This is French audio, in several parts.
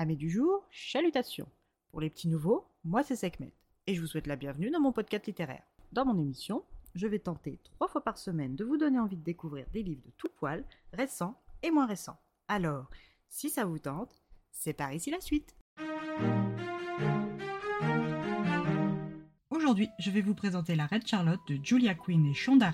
Amis du jour, chalutations. Pour les petits nouveaux, moi c'est Sekhmet et je vous souhaite la bienvenue dans mon podcast littéraire. Dans mon émission, je vais tenter trois fois par semaine de vous donner envie de découvrir des livres de tout poil, récents et moins récents. Alors, si ça vous tente, c'est par ici la suite. Aujourd'hui, je vais vous présenter La Reine Charlotte de Julia Quinn et Shonda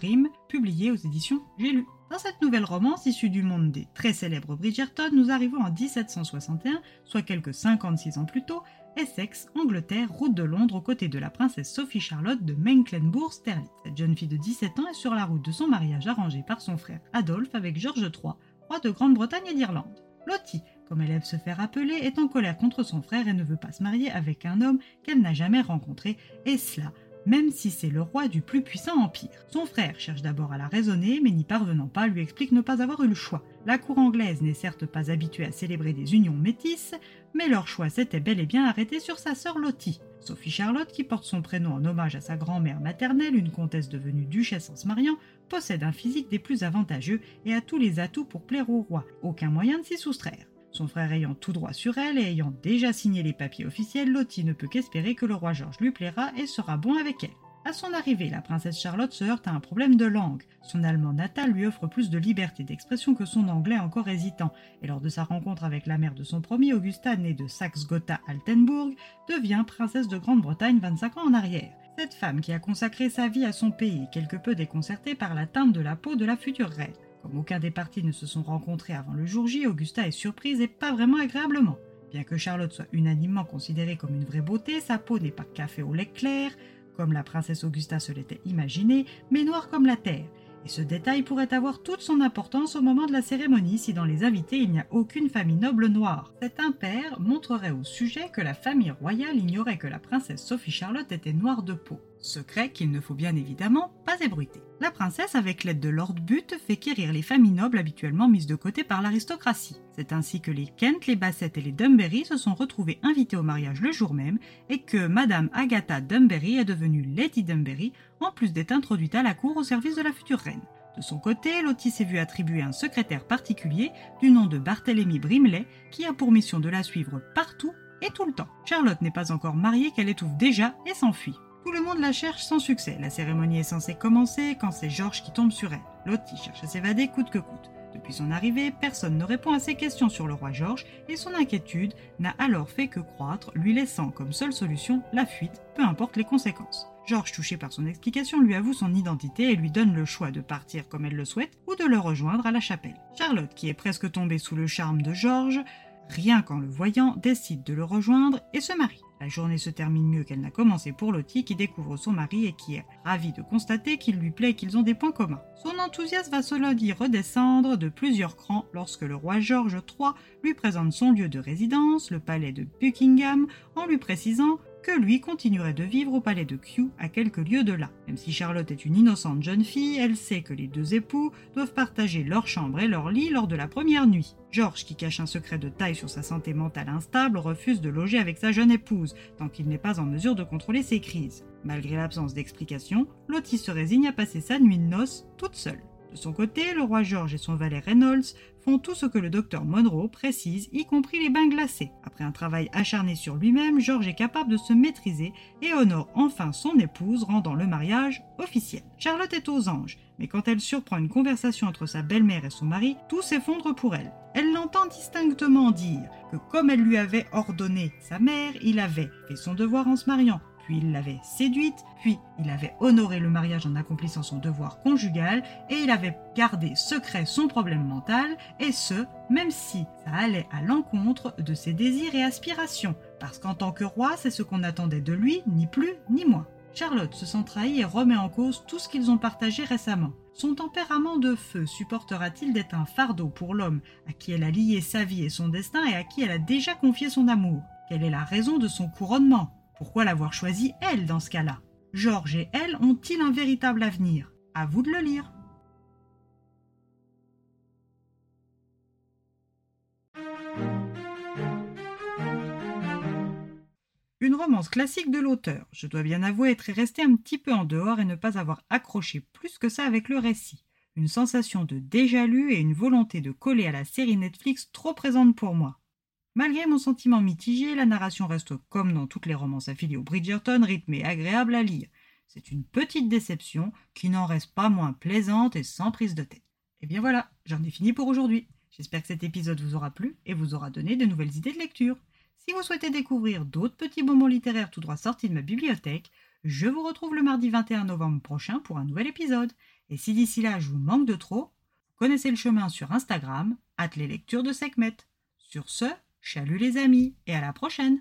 publiée aux éditions J'ai lu. Dans cette nouvelle romance issue du monde des très célèbres Bridgerton, nous arrivons en 1761, soit quelques 56 ans plus tôt, Essex, Angleterre, route de Londres aux côtés de la princesse Sophie Charlotte de Mecklenburg-Sterlitz. Cette jeune fille de 17 ans est sur la route de son mariage arrangé par son frère Adolphe avec George III, roi de Grande-Bretagne et d'Irlande. Lottie, comme elle aime se faire appeler, est en colère contre son frère et ne veut pas se marier avec un homme qu'elle n'a jamais rencontré, et cela même si c'est le roi du plus puissant empire. Son frère cherche d'abord à la raisonner, mais n'y parvenant pas, lui explique ne pas avoir eu le choix. La cour anglaise n'est certes pas habituée à célébrer des unions métisses, mais leur choix s'était bel et bien arrêté sur sa sœur Lottie. Sophie Charlotte, qui porte son prénom en hommage à sa grand-mère maternelle, une comtesse devenue duchesse en se mariant, possède un physique des plus avantageux et a tous les atouts pour plaire au roi. Aucun moyen de s'y soustraire. Son frère ayant tout droit sur elle et ayant déjà signé les papiers officiels, Lottie ne peut qu'espérer que le roi George lui plaira et sera bon avec elle. À son arrivée, la princesse Charlotte se heurte à un problème de langue. Son allemand natal lui offre plus de liberté d'expression que son anglais encore hésitant, et lors de sa rencontre avec la mère de son premier, Augusta, née de Saxe-Gotha-Altenburg, devient princesse de Grande-Bretagne 25 ans en arrière. Cette femme qui a consacré sa vie à son pays, quelque peu déconcertée par la teinte de la peau de la future reine. Comme aucun des partis ne se sont rencontrés avant le jour J, Augusta est surprise et pas vraiment agréablement. Bien que Charlotte soit unanimement considérée comme une vraie beauté, sa peau n'est pas café au lait clair, comme la princesse Augusta se l'était imaginé, mais noire comme la terre. Et ce détail pourrait avoir toute son importance au moment de la cérémonie si dans les invités il n'y a aucune famille noble noire. Cet impair montrerait au sujet que la famille royale ignorait que la princesse Sophie Charlotte était noire de peau. Secret qu'il ne faut bien évidemment pas ébruiter. La princesse, avec l'aide de Lord But, fait quérir les familles nobles habituellement mises de côté par l'aristocratie. C'est ainsi que les Kent, les Bassett et les Dunberry se sont retrouvés invités au mariage le jour même et que Madame Agatha Dunberry est devenue Lady Dunberry en plus d'être introduite à la cour au service de la future reine. De son côté, Lottie s'est vu attribuer un secrétaire particulier du nom de Barthélemy Brimley qui a pour mission de la suivre partout et tout le temps. Charlotte n'est pas encore mariée qu'elle étouffe déjà et s'enfuit. Tout le monde la cherche sans succès. La cérémonie est censée commencer quand c'est Georges qui tombe sur elle. Lottie cherche à s'évader coûte que coûte. Depuis son arrivée, personne ne répond à ses questions sur le roi Georges et son inquiétude n'a alors fait que croître, lui laissant comme seule solution la fuite, peu importe les conséquences. Georges, touché par son explication, lui avoue son identité et lui donne le choix de partir comme elle le souhaite ou de le rejoindre à la chapelle. Charlotte, qui est presque tombée sous le charme de Georges, rien qu'en le voyant, décide de le rejoindre et se marie. La journée se termine mieux qu'elle n'a commencé pour Lottie qui découvre son mari et qui est ravie de constater qu'il lui plaît et qu'ils ont des points communs. Son enthousiasme va cela dit redescendre de plusieurs crans lorsque le roi George III lui présente son lieu de résidence, le palais de Buckingham, en lui précisant que lui continuerait de vivre au palais de Kew à quelques lieues de là. Même si Charlotte est une innocente jeune fille, elle sait que les deux époux doivent partager leur chambre et leur lit lors de la première nuit. George, qui cache un secret de taille sur sa santé mentale instable, refuse de loger avec sa jeune épouse, tant qu'il n'est pas en mesure de contrôler ses crises. Malgré l'absence d'explication, Lottie se résigne à passer sa nuit de noces toute seule. De son côté, le roi George et son valet Reynolds font tout ce que le docteur Monroe précise, y compris les bains glacés. Après un travail acharné sur lui-même, George est capable de se maîtriser et honore enfin son épouse, rendant le mariage officiel. Charlotte est aux anges, mais quand elle surprend une conversation entre sa belle-mère et son mari, tout s'effondre pour elle. Elle l'entend distinctement dire que comme elle lui avait ordonné sa mère, il avait fait son devoir en se mariant, puis il l'avait séduite, puis il avait honoré le mariage en accomplissant son devoir conjugal, et il avait gardé secret son problème mental, et ce, même si ça allait à l'encontre de ses désirs et aspirations, parce qu'en tant que roi, c'est ce qu'on attendait de lui, ni plus ni moins. Charlotte se sent trahie et remet en cause tout ce qu'ils ont partagé récemment. Son tempérament de feu supportera-t-il d'être un fardeau pour l'homme à qui elle a lié sa vie et son destin et à qui elle a déjà confié son amour? Quelle est la raison de son couronnement? Pourquoi l'avoir choisi elle dans ce cas-là? Georges et elle ont-ils un véritable avenir? À vous de le lire. Une romance classique de l'auteur. Je dois bien avouer être resté un petit peu en dehors et ne pas avoir accroché plus que ça avec le récit. Une sensation de déjà lu et une volonté de coller à la série Netflix trop présente pour moi. Malgré mon sentiment mitigé, la narration reste comme dans toutes les romances affiliées au Bridgerton, rythmée et agréable à lire. C'est une petite déception qui n'en reste pas moins plaisante et sans prise de tête. Et bien voilà, j'en ai fini pour aujourd'hui. J'espère que cet épisode vous aura plu et vous aura donné de nouvelles idées de lecture. Si vous souhaitez découvrir d'autres petits moments littéraires tout droit sortis de ma bibliothèque, je vous retrouve le mardi 21 novembre prochain pour un nouvel épisode. Et si d'ici là je vous manque de trop, connaissez le chemin sur Instagram, at les lectures de Sekhmet. Sur ce, chalut les amis et à la prochaine!